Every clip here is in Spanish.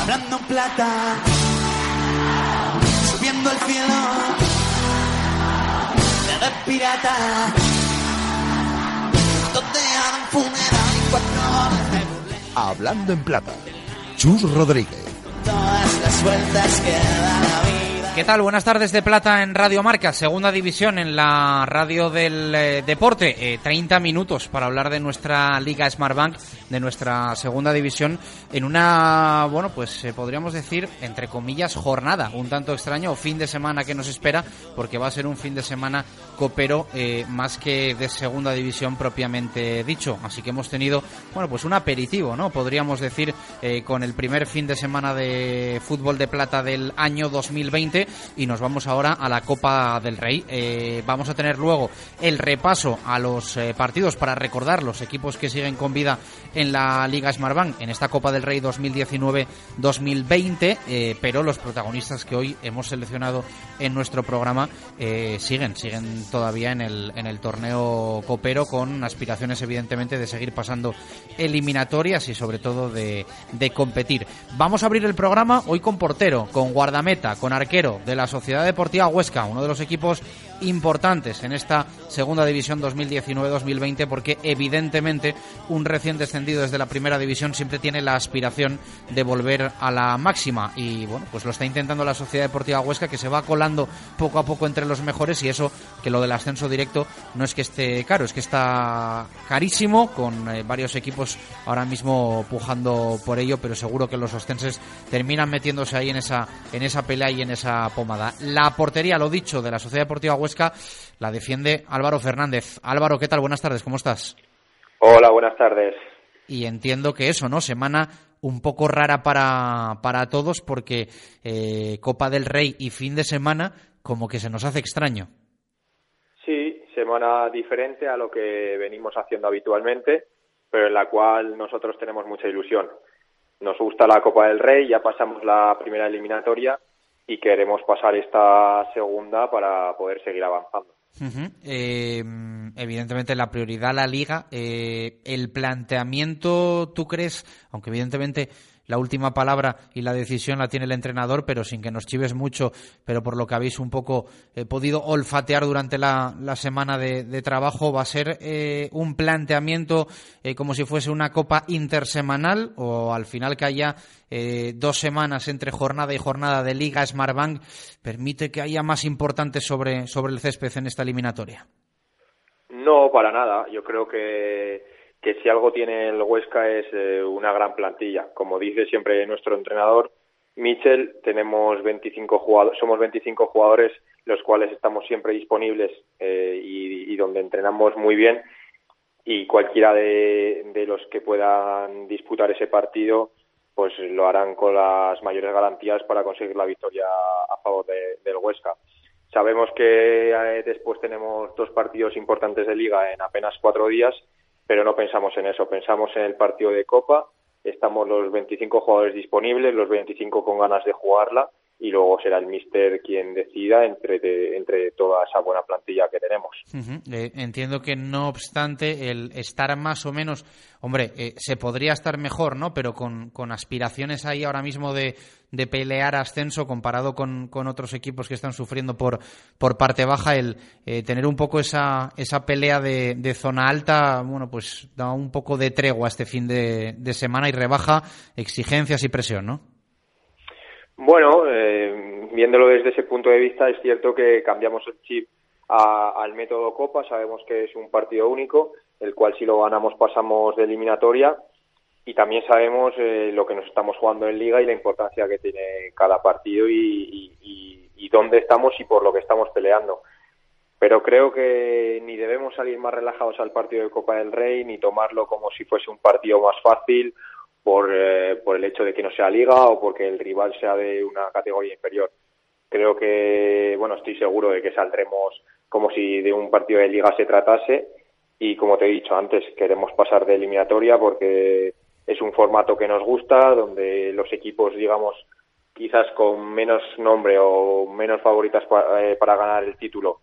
Hablando en plata, subiendo al cielo, de pirata, donde hagan funeral y cuatro horas me burlé. Hablando en plata. Chus Rodríguez. Todas las vueltas que da la vida. ¿Qué tal? Buenas tardes de Plata en Radio Marca, segunda división en la radio del eh, deporte. Eh, 30 minutos para hablar de nuestra Liga Smartbank, de nuestra segunda división, en una, bueno, pues eh, podríamos decir, entre comillas, jornada, un tanto extraño, o fin de semana que nos espera, porque va a ser un fin de semana copero eh, más que de segunda división propiamente dicho. Así que hemos tenido, bueno, pues un aperitivo, ¿no? Podríamos decir, eh, con el primer fin de semana de fútbol de plata del año 2020 y nos vamos ahora a la Copa del Rey. Eh, vamos a tener luego el repaso a los eh, partidos para recordar los equipos que siguen con vida en la Liga Smartbank en esta Copa del Rey 2019-2020, eh, pero los protagonistas que hoy hemos seleccionado en nuestro programa siguen, siguen todavía en el, en el torneo copero con aspiraciones evidentemente de seguir pasando eliminatorias y sobre todo de, de competir. Vamos a abrir el programa hoy con portero, con guardameta, con arquero de la Sociedad Deportiva Huesca, uno de los equipos importantes en esta segunda división 2019-2020 porque evidentemente un recién descendido desde la primera división siempre tiene la aspiración de volver a la máxima. Y bueno, pues lo está intentando la Sociedad Deportiva Huesca que se va colando poco a poco entre los mejores y eso que lo del ascenso directo no es que esté caro, es que está carísimo con eh, varios equipos ahora mismo pujando por ello, pero seguro que los ostenses terminan metiéndose ahí en esa en esa pelea y en esa pomada. La portería, lo dicho, de la Sociedad Deportiva Huesca la defiende Álvaro Fernández. Álvaro, ¿qué tal? Buenas tardes, ¿cómo estás? Hola, buenas tardes. Y entiendo que eso, ¿no? Semana un poco rara para, para todos porque eh, Copa del Rey y fin de semana como que se nos hace extraño. Sí, semana diferente a lo que venimos haciendo habitualmente, pero en la cual nosotros tenemos mucha ilusión. Nos gusta la Copa del Rey, ya pasamos la primera eliminatoria y queremos pasar esta segunda para poder seguir avanzando. Eh, evidentemente la prioridad la liga. Eh, el planteamiento, ¿tú crees? Aunque evidentemente la última palabra y la decisión la tiene el entrenador, pero sin que nos chives mucho, pero por lo que habéis un poco eh, podido olfatear durante la, la semana de, trabajo, ¿va a ser eh, un planteamiento eh, como si fuese una copa intersemanal o al final que haya dos semanas entre jornada y jornada de Liga Smartbank permite que haya más importantes sobre, sobre el césped en esta eliminatoria? No, para nada. Yo creo que que si algo tiene el Huesca es eh, una gran plantilla. Como dice siempre nuestro entrenador, Michel, tenemos 25 jugadores, somos 25 jugadores los cuales estamos siempre disponibles eh, y, donde entrenamos muy bien y cualquiera de, los que puedan disputar ese partido pues lo harán con las mayores garantías para conseguir la victoria a favor de, del Huesca. Sabemos que eh, después tenemos dos partidos importantes de liga en apenas cuatro días pero no pensamos en eso, pensamos en el partido de Copa, estamos los 25 jugadores disponibles, los 25 con ganas de jugarla y luego será el míster quien decida entre, entre toda esa buena plantilla que tenemos. Eh, entiendo que no obstante el estar más o menos, hombre, eh, se podría estar mejor, ¿no? Pero con, con aspiraciones ahí ahora mismo de, de pelear ascenso comparado con, con, otros equipos que están sufriendo por, por parte baja, el eh, tener un poco esa, esa pelea de, de, zona alta, bueno, pues da un poco de tregua este fin de semana y rebaja exigencias y presión, ¿no? Bueno, eh, viéndolo desde ese punto de vista, es cierto que cambiamos el chip a, al método Copa. Sabemos que es un partido único, el cual si lo ganamos pasamos de eliminatoria. Y también sabemos eh, lo que nos estamos jugando en Liga y la importancia que tiene cada partido y, y, dónde estamos y por lo que estamos peleando. Pero creo que ni debemos salir más relajados al partido de Copa del Rey, ni tomarlo como si fuese un partido más fácil por, eh, por el hecho de que no sea liga o porque el rival sea de una categoría inferior. Creo que, bueno, estoy seguro de que saldremos como si de un partido de liga se tratase y como te he dicho antes, queremos pasar de eliminatoria porque es un formato que nos gusta, donde los equipos, digamos, quizás con menos nombre o menos favoritas para, eh, para ganar el título,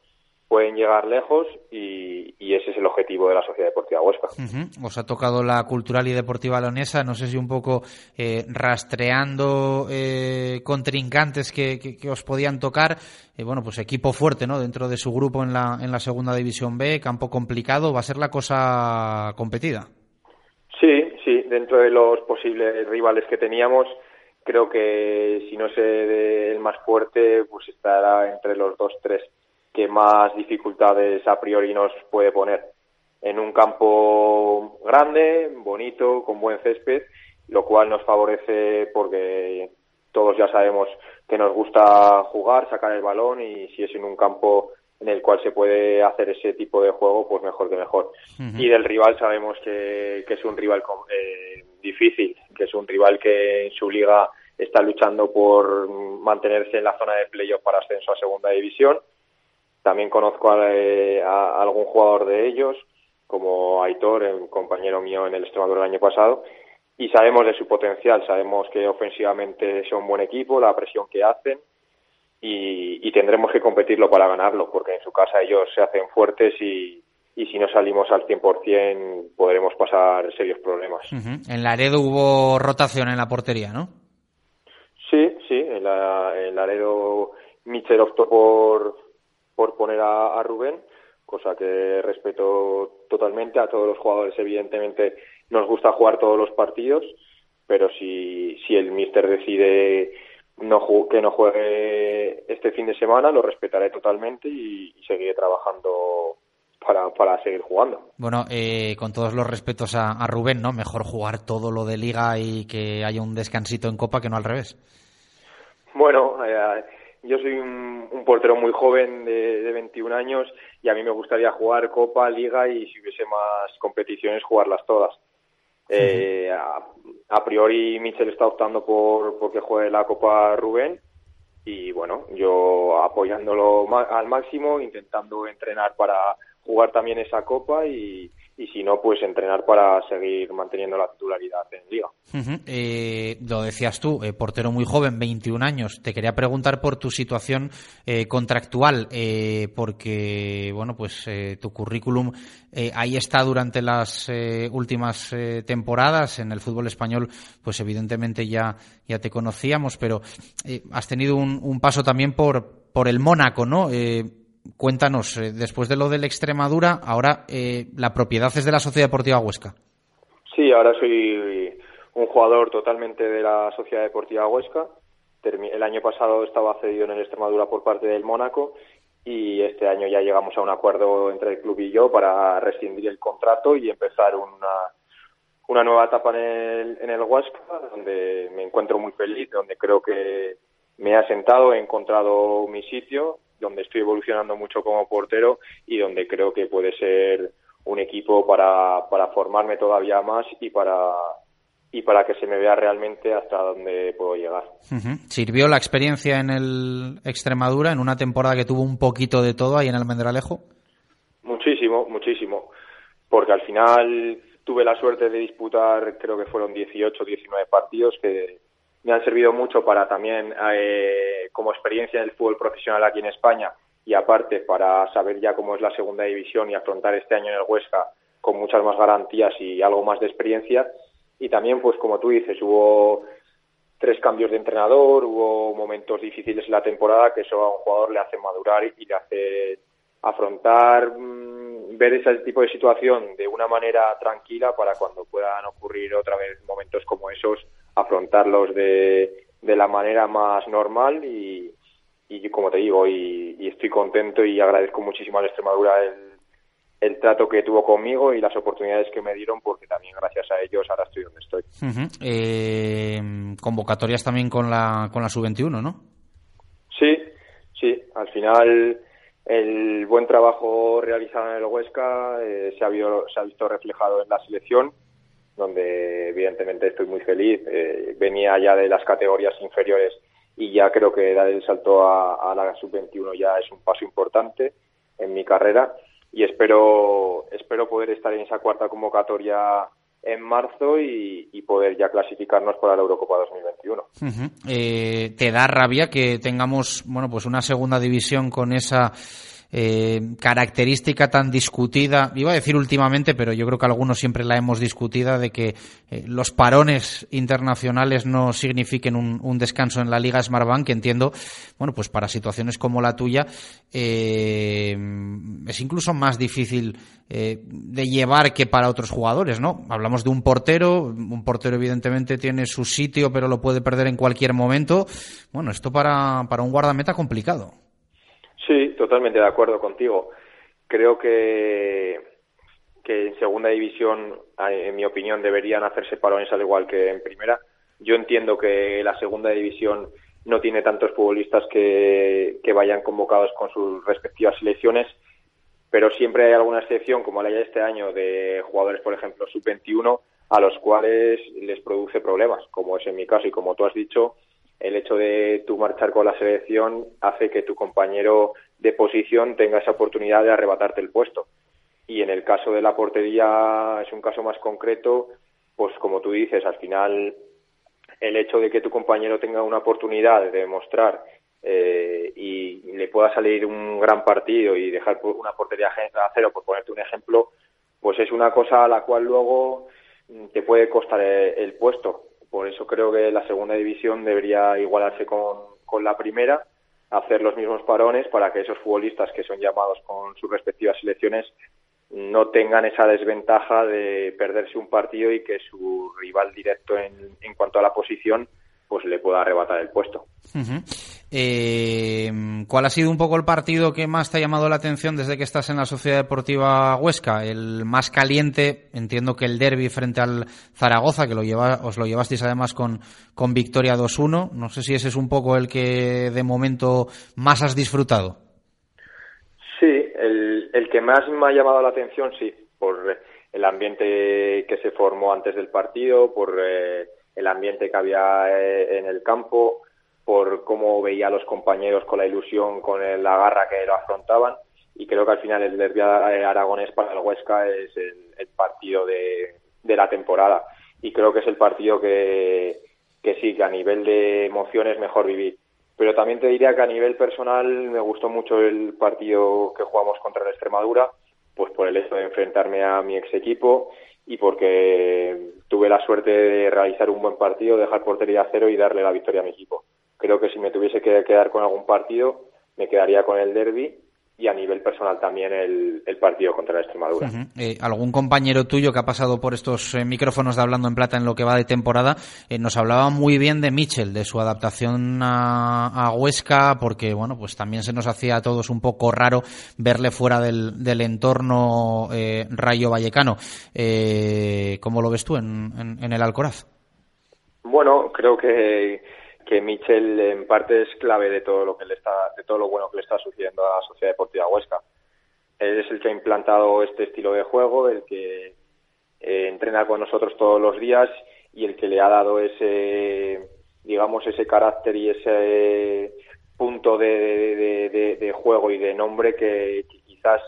pueden llegar lejos y, ese es el objetivo de la Sociedad Deportiva Huesca. Os ha tocado la cultural y deportiva leonesa, no sé si un poco eh, rastreando eh, contrincantes que, os podían tocar. Eh, bueno, pues equipo fuerte, ¿no? Dentro de su grupo en la, en la segunda división B, campo complicado, va a ser la cosa competida. Sí, sí, dentro de los posibles rivales que teníamos, creo que si no sé el más fuerte, pues estará entre los dos, tres que más dificultades a priori nos puede poner. En un campo grande, bonito, con buen césped, lo cual nos favorece porque todos ya sabemos que nos gusta jugar, sacar el balón y si es en un campo en el cual se puede hacer ese tipo de juego, pues mejor que mejor. Y del rival sabemos que, es un rival eh, difícil, que es un rival que en su liga está luchando por mantenerse en la zona de playoff para ascenso a segunda división también conozco eh, a, algún jugador de ellos, como Aitor, el compañero mío en el Extremadura el año pasado, y sabemos de su potencial, sabemos que ofensivamente son un buen equipo, la presión que hacen, y, tendremos que competirlo para ganarlo, porque en su casa ellos se hacen fuertes y, si no salimos al 100% podremos pasar serios problemas. En Laredo hubo rotación en la portería, ¿no? Sí, sí, en, la, en Laredo Michel optó por, por poner a, Rubén, cosa que respeto totalmente. A todos los jugadores, evidentemente, nos gusta jugar todos los partidos, pero si, si el míster decide no que no juegue este fin de semana, lo respetaré totalmente y, seguiré trabajando para, para seguir jugando. Bueno, eh, con todos los respetos a, Rubén, ¿no? Mejor jugar todo lo de liga y que haya un descansito en Copa que no al revés. Bueno, eh, yo soy un, portero muy joven de, de, 21 años y a mí me gustaría jugar Copa, Liga y si hubiese más competiciones jugarlas todas. Eh, a, priori Michel está optando por que juegue la Copa Rubén y bueno, yo apoyándolo al máximo, intentando entrenar para jugar también esa Copa y, y si no, pues entrenar para seguir manteniendo la titularidad en Liga. Eh, lo decías tú, eh, portero muy joven, 21 años. Te quería preguntar por tu situación eh, contractual, porque, bueno, pues tu currículum ahí está durante las últimas temporadas. En el fútbol español, pues evidentemente ya, ya te conocíamos, pero has tenido un, paso también por, por el Mónaco, ¿no? Cuéntanos, eh, después de lo de la Extremadura, ahora eh, la propiedad es de la Sociedad Deportiva Huesca. Sí, ahora soy un jugador totalmente de la Sociedad Deportiva Huesca. El año pasado estaba cedido en el Extremadura por parte del Mónaco y este año ya llegamos a un acuerdo entre el club y yo para rescindir el contrato y empezar una, una nueva etapa en el, en el Huesca, donde me encuentro muy feliz, donde creo que me he asentado, he encontrado mi sitio donde estoy evolucionando mucho como portero y donde creo que puede ser un equipo para, para formarme todavía más y para y para que se me vea realmente hasta dónde puedo llegar. ¿Sirvió la experiencia en el Extremadura en una temporada que tuvo un poquito de todo ahí en el Mendralejo? Muchísimo, muchísimo. Porque al final tuve la suerte de disputar, creo que fueron 18 19 partidos que, me han servido mucho para también eh, como experiencia en el fútbol profesional aquí en España y aparte para saber ya cómo es la segunda división y afrontar este año en el Huesca con muchas más garantías y algo más de experiencia. Y también pues como tú dices hubo tres cambios de entrenador hubo momentos difíciles en la temporada que eso a un jugador le hace madurar y le hace afrontar mm, ver ese tipo de situación de una manera tranquila para cuando puedan ocurrir otra vez momentos como esos afrontarlos de, de la manera más normal y, y como te digo, y, estoy contento y agradezco muchísimo a la Extremadura el, el trato que tuvo conmigo y las oportunidades que me dieron porque también gracias a ellos ahora estoy donde estoy. Eh, convocatorias también con la, con la sub-21, ¿no? Sí, sí, al final el buen trabajo realizado en el Huesca eh, se, ha se ha visto reflejado en la selección donde evidentemente estoy muy feliz. Eh, venía ya de las categorías inferiores y ya creo que dar el salto a, la sub-21 ya es un paso importante en mi carrera y espero espero poder estar en esa cuarta convocatoria en marzo y, poder ya clasificarnos para la Eurocopa 2021. Eh, ¿Te da rabia que tengamos bueno pues una segunda división con esa eh, característica tan discutida, iba a decir últimamente, pero yo creo que algunos siempre la hemos discutida, de que eh, los parones internacionales no signifiquen un, descanso en la Liga Smartbank, que entiendo, bueno, pues para situaciones como la tuya, eh, es incluso más difícil de llevar que para otros jugadores, ¿no? Hablamos de un portero, un portero evidentemente tiene su sitio, pero lo puede perder en cualquier momento. Bueno, esto para, para un guardameta complicado. Sí, totalmente de acuerdo contigo. Creo que, que en segunda división, en mi opinión, deberían hacerse parones al igual que en primera. Yo entiendo que la segunda división no tiene tantos futbolistas que, vayan convocados con sus respectivas selecciones, pero siempre hay alguna excepción, como la de este año, de jugadores, por ejemplo, sub-21, a los cuales les produce problemas, como es en mi caso y como tú has dicho, el hecho de tú marchar con la selección hace que tu compañero de posición tenga esa oportunidad de arrebatarte el puesto. Y en el caso de la portería es un caso más concreto, pues como tú dices, al final el hecho de que tu compañero tenga una oportunidad de demostrar eh, y le pueda salir un gran partido y dejar una portería a cero, por ponerte un ejemplo, pues es una cosa a la cual luego te puede costar el puesto por eso creo que la segunda división debería igualarse con, con la primera, hacer los mismos parones para que esos futbolistas que son llamados con sus respectivas selecciones no tengan esa desventaja de perderse un partido y que su rival directo en, en cuanto a la posición pues le pueda arrebatar el puesto. Eh, ¿Cuál ha sido un poco el partido que más te ha llamado la atención desde que estás en la Sociedad Deportiva Huesca? El más caliente, entiendo que el derby frente al Zaragoza, que lo lleva, os lo llevasteis además con, con victoria 2-1. No sé si ese es un poco el que de momento más has disfrutado. Sí, el, el que más me ha llamado la atención, sí, por el ambiente que se formó antes del partido, por eh, el ambiente que había eh, en el campo por cómo veía a los compañeros con la ilusión, con la garra que lo afrontaban. Y creo que al final el derbi aragonés para el Huesca es el, partido de, la temporada. Y creo que es el partido que, sí, que a nivel de emociones mejor vivir. Pero también te diría que a nivel personal me gustó mucho el partido que jugamos contra la Extremadura, pues por el hecho de enfrentarme a mi ex equipo y porque tuve la suerte de realizar un buen partido, dejar portería a cero y darle la victoria a mi equipo. Creo que si me tuviese que quedar con algún partido, me quedaría con el derby y a nivel personal también el, partido contra la Extremadura. Eh, ¿Algún compañero tuyo que ha pasado por estos eh, micrófonos de Hablando en Plata en lo que va de temporada eh, nos hablaba muy bien de Mitchell, de su adaptación a, Huesca, porque bueno, pues también se nos hacía a todos un poco raro verle fuera del, del entorno rayo vallecano. ¿Cómo lo ves tú en, en el Alcoraz? Bueno, creo que que Michel en parte es clave de todo lo que le está, de todo lo bueno que le está sucediendo a la Sociedad Deportiva Huesca. Él es el que ha implantado este estilo de juego, el que eh, entrena con nosotros todos los días y el que le ha dado ese, digamos, ese carácter y ese punto de, juego y de nombre que, quizás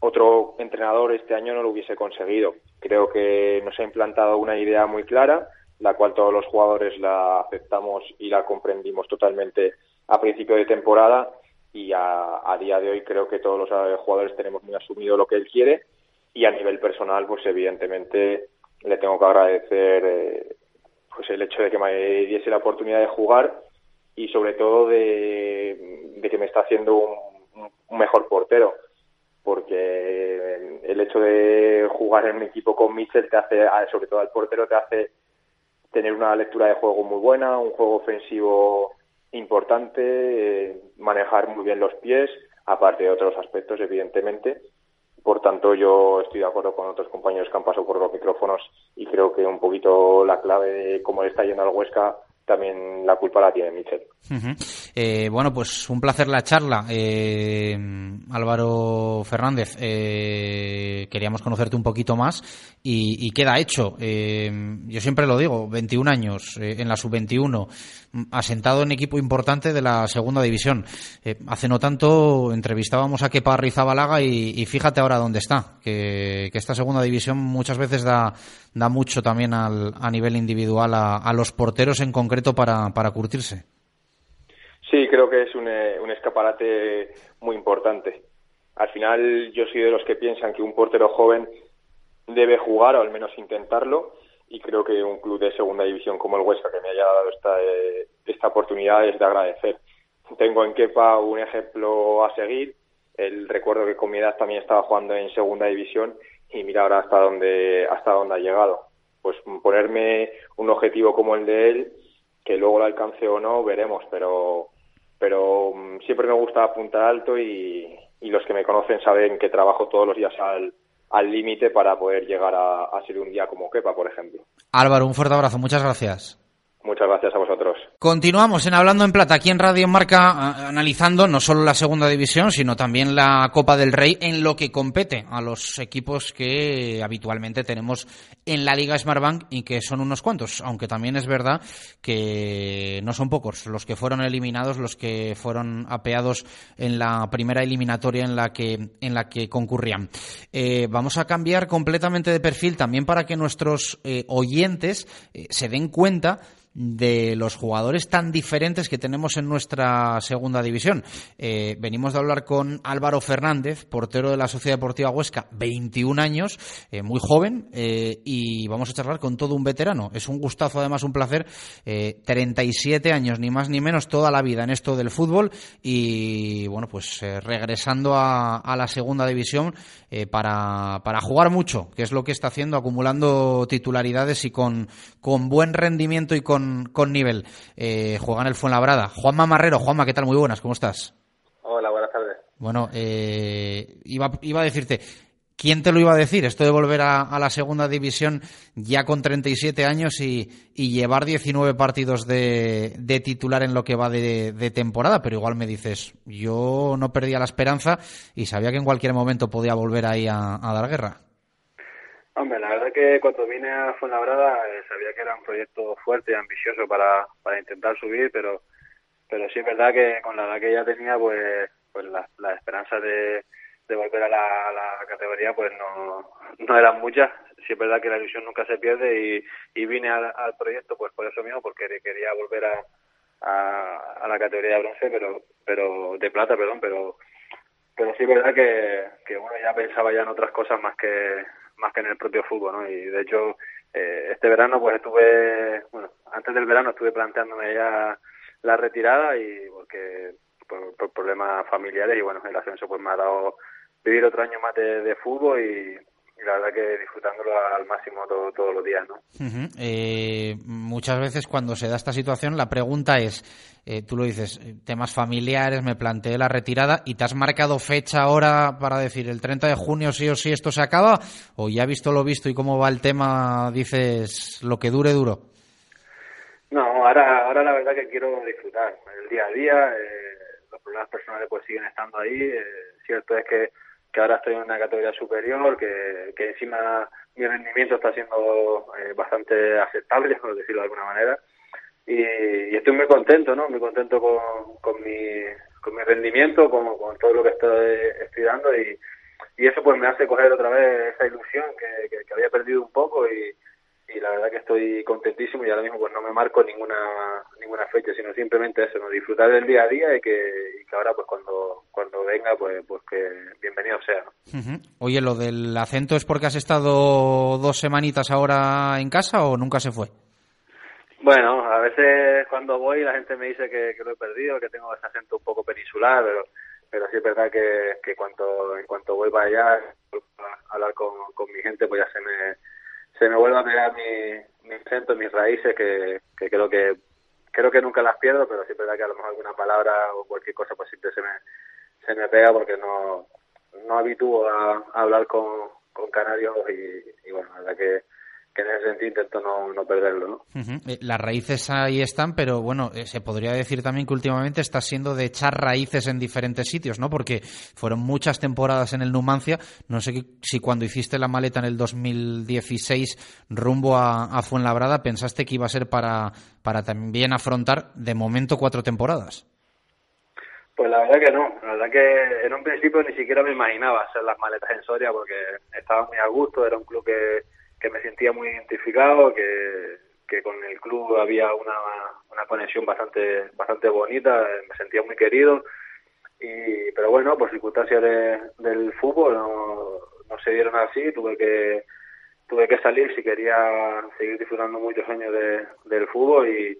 otro entrenador este año no lo hubiese conseguido. Creo que nos ha implantado una idea muy clara la cual todos los jugadores la aceptamos y la comprendimos totalmente a principio de temporada. Y a, día de hoy creo que todos los jugadores tenemos muy asumido lo que él quiere. Y a nivel personal pues evidentemente le tengo que agradecer eh, pues el hecho de que me diese la oportunidad de jugar y sobre todo de, que me está haciendo un, un, mejor portero. Porque el hecho de jugar en un equipo con Mitchell te hace sobre todo al portero te hace tener una lectura de juego muy buena, un juego ofensivo importante, eh, manejar muy bien los pies, aparte de otros aspectos, evidentemente. Por tanto, yo estoy de acuerdo con otros compañeros que han pasado por los micrófonos y creo que un poquito la clave de cómo le está yendo al Huesca también la culpa la tiene Michel. Eh, bueno, pues un placer la charla. Eh, Álvaro Fernández, eh, queríamos conocerte un poquito más y, queda hecho. yo siempre lo digo, 21 años en la sub-21, asentado en equipo importante de la segunda división. hace no tanto entrevistábamos a Kepa Rizabalaga y, y fíjate ahora dónde está, que, esta segunda división muchas veces da, da mucho también al, a nivel individual a, los porteros en concreto para curtirse. Sí, creo que es un, eh, un escaparate muy importante. al final yo soy de los que piensan que un portero joven debe jugar o al menos intentarlo y creo que un club de segunda división como el Huesca que me haya dado esta, eh, esta oportunidad es de agradecer. Tengo en Kepa un ejemplo a seguir. El recuerdo que con mi edad también estaba jugando en segunda división y mira ahora hasta dónde, hasta dónde ha llegado. Pues ponerme un objetivo como el de él, que luego lo alcance o no, veremos, pero, pero mm, siempre me gusta apuntar alto y, los que me conocen saben que trabajo todos los días al al límite para poder llegar a, a ser un día como Kepa, por ejemplo. Álvaro, un fuerte abrazo, muchas gracias. Muchas gracias a vosotros. Continuamos en Hablando en Plata, aquí en Radio Marca, analizando no solo la segunda división, sino también la Copa del Rey en lo que compete a los equipos que habitualmente tenemos en la Liga Smartbank y que son unos cuantos, aunque también es verdad que no son pocos los que fueron eliminados, los que fueron apeados en la primera eliminatoria en la que, en la que concurrían. Eh, vamos a cambiar completamente de perfil también para que nuestros eh, oyentes eh, se den cuenta de los jugadores tan diferentes que tenemos en nuestra segunda división. Eh, venimos de hablar con Álvaro Fernández, portero de la Sociedad Deportiva Huesca, 21 años, eh, muy joven, eh, y vamos a charlar con todo un veterano. Es un gustazo, además, un placer. 37 años, ni más ni menos, toda la vida en esto del fútbol y, bueno, pues regresando a, a, la segunda división para, para jugar mucho, que es lo que está haciendo, acumulando titularidades y con, con buen rendimiento y con con, nivel. Eh, juega en el Fuenlabrada. Juanma Marrero, Juanma, ¿qué tal? Muy buenas, ¿cómo estás? Hola, buenas tardes. Bueno, eh, iba, iba a decirte, ¿quién te lo iba a decir? Esto de volver a, la segunda división ya con 37 años y, llevar 19 partidos de, titular en lo que va de, temporada, pero igual me dices, yo no perdía la esperanza y sabía que en cualquier momento podía volver ahí a dar guerra. Hombre, la verdad que cuando vine a Fuenlabrada eh, sabía que era un proyecto fuerte y ambicioso para, para intentar subir, pero pero sí es verdad que con la edad que ya tenía, pues pues las la esperanzas de, de volver a la, la, categoría pues no, no eran muchas. Sí es verdad que la ilusión nunca se pierde y, y vine al, proyecto pues por eso mismo, porque quería volver a, a, a la categoría de bronce, pero pero de plata, perdón, pero pero sí es verdad que, que bueno ya pensaba ya en otras cosas más que más que en el propio fútbol, ¿no? Y de hecho, eh, este verano pues estuve, bueno, antes del verano estuve planteándome ya la retirada y porque por, problemas familiares y bueno, el ascenso pues me ha dado vivir otro año más de fútbol y, y la verdad que disfrutándolo al máximo todos los días, ¿no? eh, muchas veces cuando se da esta situación la pregunta es, eh, tú lo dices, eh, temas familiares, me planteé la retirada y te has marcado fecha ahora para decir el 30 de junio sí o sí esto se acaba o ya visto lo visto y cómo va el tema dices lo que dure duro. No, ahora, ahora la verdad que quiero disfrutar el día a día, eh, los problemas personales pues siguen estando ahí, cierto es que que ahora estoy en una categoría superior, que, que encima mi rendimiento está siendo eh, bastante aceptable, por decirlo de alguna manera. Y, y, estoy muy contento, ¿no? Muy contento con, mi, con mi rendimiento, con, con todo lo que estoy, estoy dando y, eso pues me hace coger otra vez esa ilusión que, que, que había perdido un poco y, y la verdad que estoy contentísimo y ahora mismo pues no me marco ninguna ninguna fecha sino simplemente eso disfrutar del día a día y que, y que ahora pues cuando cuando venga pues pues que bienvenido sea ¿no? oye lo del acento es porque has estado dos semanitas ahora en casa o nunca se fue bueno a veces cuando voy la gente me dice que, que lo he perdido que tengo ese acento un poco peninsular pero pero sí es verdad que, que cuanto en cuanto voy para allá a hablar con, con mi gente pues ya se me se me vuelve a pegar mi, mi acento, mis raíces, que, que creo que creo que nunca las pierdo, pero sí es verdad que a lo mejor alguna palabra o cualquier cosa pues siempre se me, se me pega porque no, no habitúo a, hablar con, con canarios y, bueno, la que en ese sentido intento no, no perderlo. ¿no? Eh, las raíces ahí están, pero bueno, eh, se podría decir también que últimamente está siendo de echar raíces en diferentes sitios, ¿no? Porque fueron muchas temporadas en el Numancia. No sé si cuando hiciste la maleta en el 2016 rumbo a, a Fuenlabrada pensaste que iba a ser para, para también afrontar de momento cuatro temporadas. Pues la verdad que no, la verdad que en un principio ni siquiera me imaginaba hacer las maletas en Soria porque estaba muy a gusto, era un club que que me sentía muy identificado, que, que con el club había una, una conexión bastante bastante bonita, me sentía muy querido. Y pero bueno, por circunstancias del fútbol no, no se dieron así, tuve que tuve que salir si quería seguir disfrutando muchos años de, del fútbol y,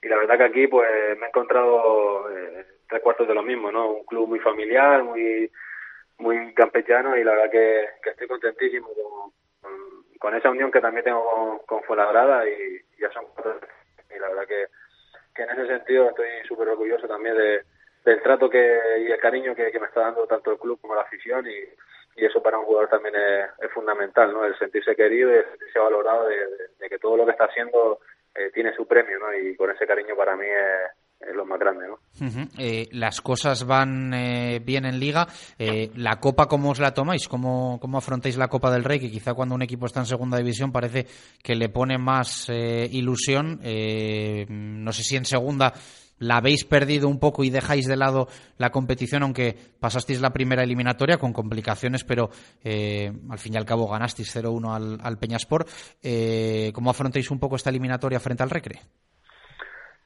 y la verdad que aquí pues me he encontrado eh, tres cuartos de lo mismo, ¿no? Un club muy familiar, muy muy campechano y la verdad que, que estoy contentísimo con, con, esa unión que también tengo con, con Fuenlabrada y ya son y la verdad que, que en ese sentido estoy súper orgulloso también de, del trato que y el cariño que, que me está dando tanto el club como la afición y, y eso para un jugador también es, fundamental, ¿no? El sentirse querido y el sentirse valorado de, que todo lo que está haciendo eh, tiene su premio, ¿no? Y con ese cariño para mí es, lo más grande, ¿no? Eh, las cosas van eh, bien en Liga. ¿La Copa cómo os la tomáis? ¿Cómo, ¿Cómo afrontáis la Copa del Rey? Que quizá cuando un equipo está en segunda división parece que le pone más ilusión. no sé si en segunda la habéis perdido un poco y dejáis de lado la competición, aunque pasasteis la primera eliminatoria con complicaciones, pero eh, al fin y al cabo ganasteis 0-1 al, al Peñaspor. Eh, ¿Cómo afrontáis un poco esta eliminatoria frente al Recre?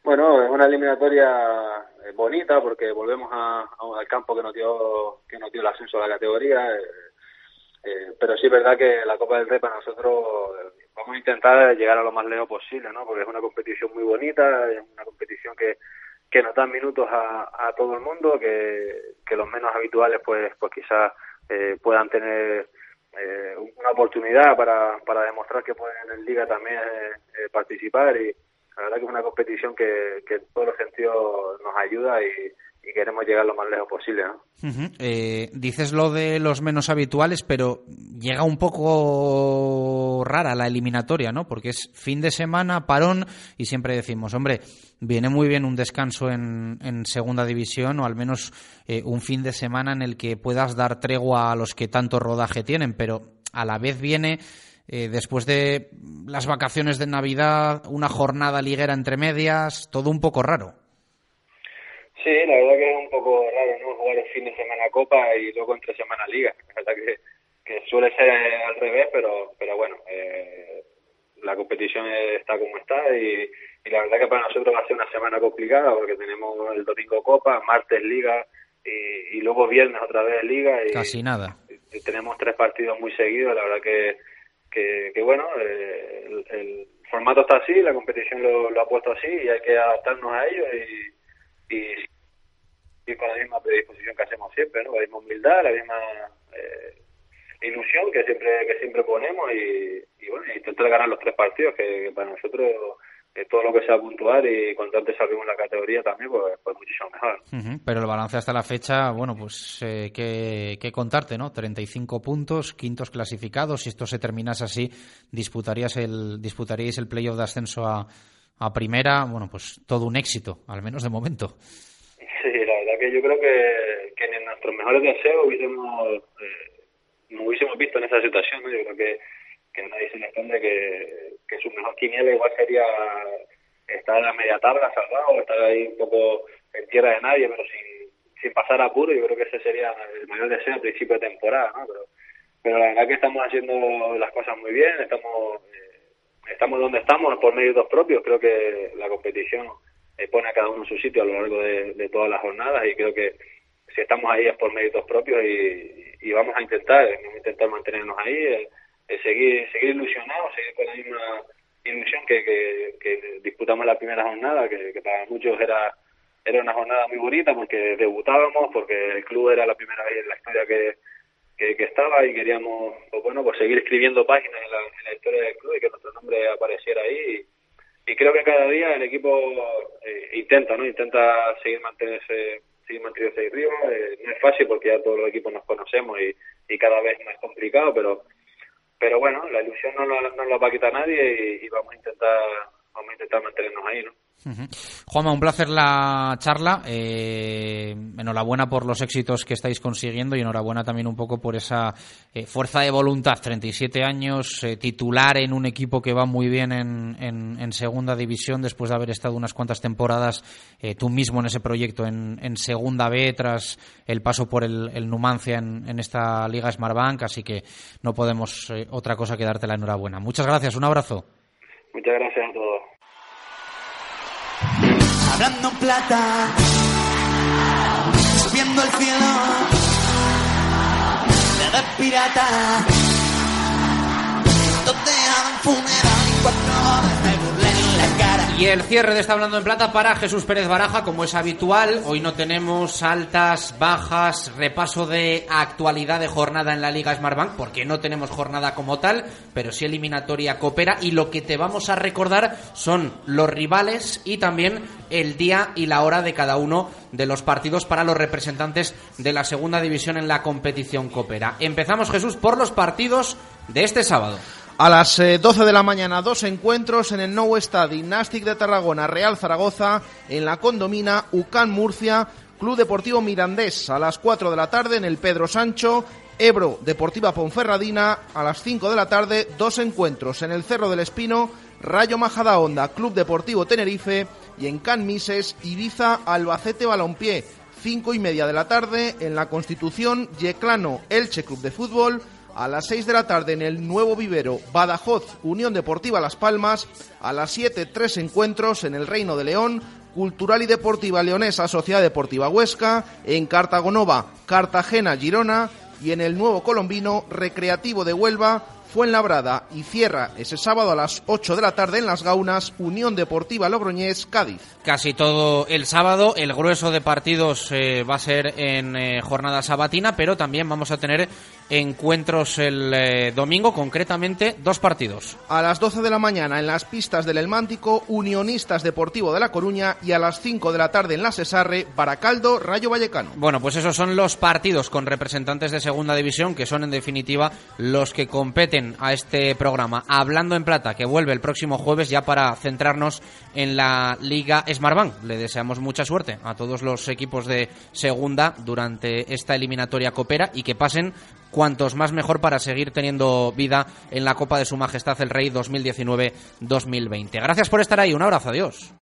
Bueno, es una eliminatoria eh, bonita porque volvemos al campo que nos dio que nos dio el ascenso a la categoría. pero sí es verdad que la Copa del Rey para nosotros vamos a intentar llegar a lo más lejos posible, ¿no? Porque es una competición muy bonita, es una competición que, que nos dan minutos a, a todo el mundo, que, que los menos habituales pues pues quizás eh, puedan tener eh, una oportunidad para, para demostrar que pueden en Liga también eh, participar y la verdad que es una competición que, en todos los sentidos nos ayuda y, y queremos llegar lo más lejos posible. ¿no? eh, dices lo de los menos habituales, pero llega un poco rara la eliminatoria, ¿no? Porque es fin de semana, parón, y siempre decimos, hombre, viene muy bien un descanso en, en segunda división o al menos eh, un fin de semana en el que puedas dar tregua a los que tanto rodaje tienen, pero a la vez viene... Eh, después de las vacaciones de Navidad, una jornada liguera entre medias, todo un poco raro. Sí, la verdad que es un poco raro, ¿no? Jugar el fin de semana Copa y luego entre semana Liga. La verdad que, que suele ser al revés, pero, pero bueno, eh, la competición está como está y, y la verdad que para nosotros va a ser una semana complicada porque tenemos el domingo Copa, martes Liga y, y luego viernes otra vez Liga. Y, Casi nada. Y tenemos tres partidos muy seguidos, la verdad que, que, que bueno, eh, el, formato está así, la competición lo, lo ha puesto así y hay que adaptarnos a ello y y, con la misma predisposición que hacemos siempre. La misma humildad, la misma eh, ilusión que siempre que siempre ponemos y, y bueno, intentar ganar los tres partidos, que, para nosotros todo lo que sea puntual y cuanto antes salgamos la categoría también, pues, pues muchísimo mejor. Pero el balance hasta la fecha, bueno, pues eh, ¿qué, contarte, ¿no? 35 puntos, quintos clasificados. Si esto se terminase así, disputarías el, disputaríais el playoff de ascenso a a primera, bueno, pues todo un éxito, al menos de momento. Sí, la verdad que yo creo que, que en nuestros mejores deseos hubiésemos, eh, nos hubiésemos visto en esa situación, ¿no? Yo creo que, que nadie se le que, que su mejor quiniela igual sería estar en la media tabla salvado, estar ahí un poco en tierra de nadie, pero sin, sin pasar apuro, yo creo que ese sería el mayor deseo al principio de temporada, ¿no? Pero, pero la verdad que estamos haciendo las cosas muy bien, estamos... Eh, estamos donde estamos por méritos propios. Creo que la competición pone a cada uno en su sitio a lo largo de, todas las jornadas y creo que si estamos ahí es por méritos propios y, vamos a intentar, intentar mantenernos ahí, eh, seguir seguir ilusionados, seguir con la misma ilusión que, que, disputamos la primera jornada, que, para muchos era era una jornada muy bonita porque debutábamos, porque el club era la primera vez en la historia que, que, estaba y queríamos, pues bueno, pues seguir escribiendo páginas en la, historia del club y que nuestro nombre apareciera ahí. Y, creo que cada día el equipo eh, intenta, ¿no? Intenta seguir mantenerse seguir manteniéndose arriba. Eh, no es fácil porque ya todos los equipos nos conocemos y, y cada vez más complicado, pero pero bueno, la ilusión no, no, la va a quitar nadie y, y vamos a intentar vamos a intentar mantenernos ahí, ¿no? Juanma, un placer la charla. Eh, enhorabuena por los éxitos que estáis consiguiendo y enhorabuena también un poco por esa eh, fuerza de voluntad. 37 años, eh, titular en un equipo que va muy bien en, en, segunda división después de haber estado unas cuantas temporadas tú mismo en ese proyecto en, en, segunda B tras el paso por el, el Numancia en, esta Liga Smartbank. Así que no podemos otra cosa que darte la enhorabuena. Muchas gracias, un abrazo. Muchas gracias a todos. Hablando plata, viendo el cielo de pirata. Donde hagan funeral y cuatro horas me Y el cierre de esta Hablando en Plata para Jesús Pérez Baraja, como es habitual. Hoy no tenemos altas, bajas, repaso de actualidad de jornada en la Liga Smartbank, porque no tenemos jornada como tal, pero sí eliminatoria coopera. Y lo que te vamos a recordar son los rivales y también el día y la hora de cada uno de los partidos para los representantes de la segunda división en la competición coopera. Empezamos, Jesús, por los partidos de este sábado. A las eh, 12 de la mañana, dos encuentros en el Nou Estadi, Nastic de Tarragona, Real Zaragoza, en la Condomina, UCAN Murcia, Club Deportivo Mirandés, a las 4 de la tarde en el Pedro Sancho, Ebro Deportiva Ponferradina, a las 5 de la tarde, dos encuentros en el Cerro del Espino, Rayo Majadahonda, Club Deportivo Tenerife, y en Can Mises, Ibiza Albacete Balompié, 5 y media de la tarde en la Constitución, Yeclano Elche Club de Fútbol, a las 6 de la tarde en el nuevo vivero Badajoz Unión Deportiva Las Palmas, a las 7 tres encuentros en el Reino de León, Cultural y Deportiva Leonesa Sociedad Deportiva Huesca, en Cartagonova Cartagena Girona y en el nuevo colombino Recreativo de Huelva Fuenlabrada y cierra ese sábado a las 8 de la tarde en Las Gaunas Unión Deportiva Logroñés Cádiz. Casi todo el sábado, el grueso de partidos eh, va a ser en eh, jornada sabatina, pero también vamos a tener encuentros el eh, domingo, concretamente dos partidos. A las 12 de la mañana en las pistas del Elmántico, Unionistas Deportivo de La Coruña y a las 5 de la tarde en la Cesarre, Baracaldo, Rayo Vallecano. Bueno, pues esos son los partidos con representantes de segunda división, que son en definitiva los que competen a este programa. Hablando en plata, que vuelve el próximo jueves ya para centrarnos en la Liga Smartbank. Le deseamos mucha suerte a todos los equipos de segunda durante esta eliminatoria copera y que pasen cuantos más mejor para seguir teniendo vida en la Copa de Su Majestad el Rey 2019-2020. Gracias por estar ahí, un abrazo, adiós.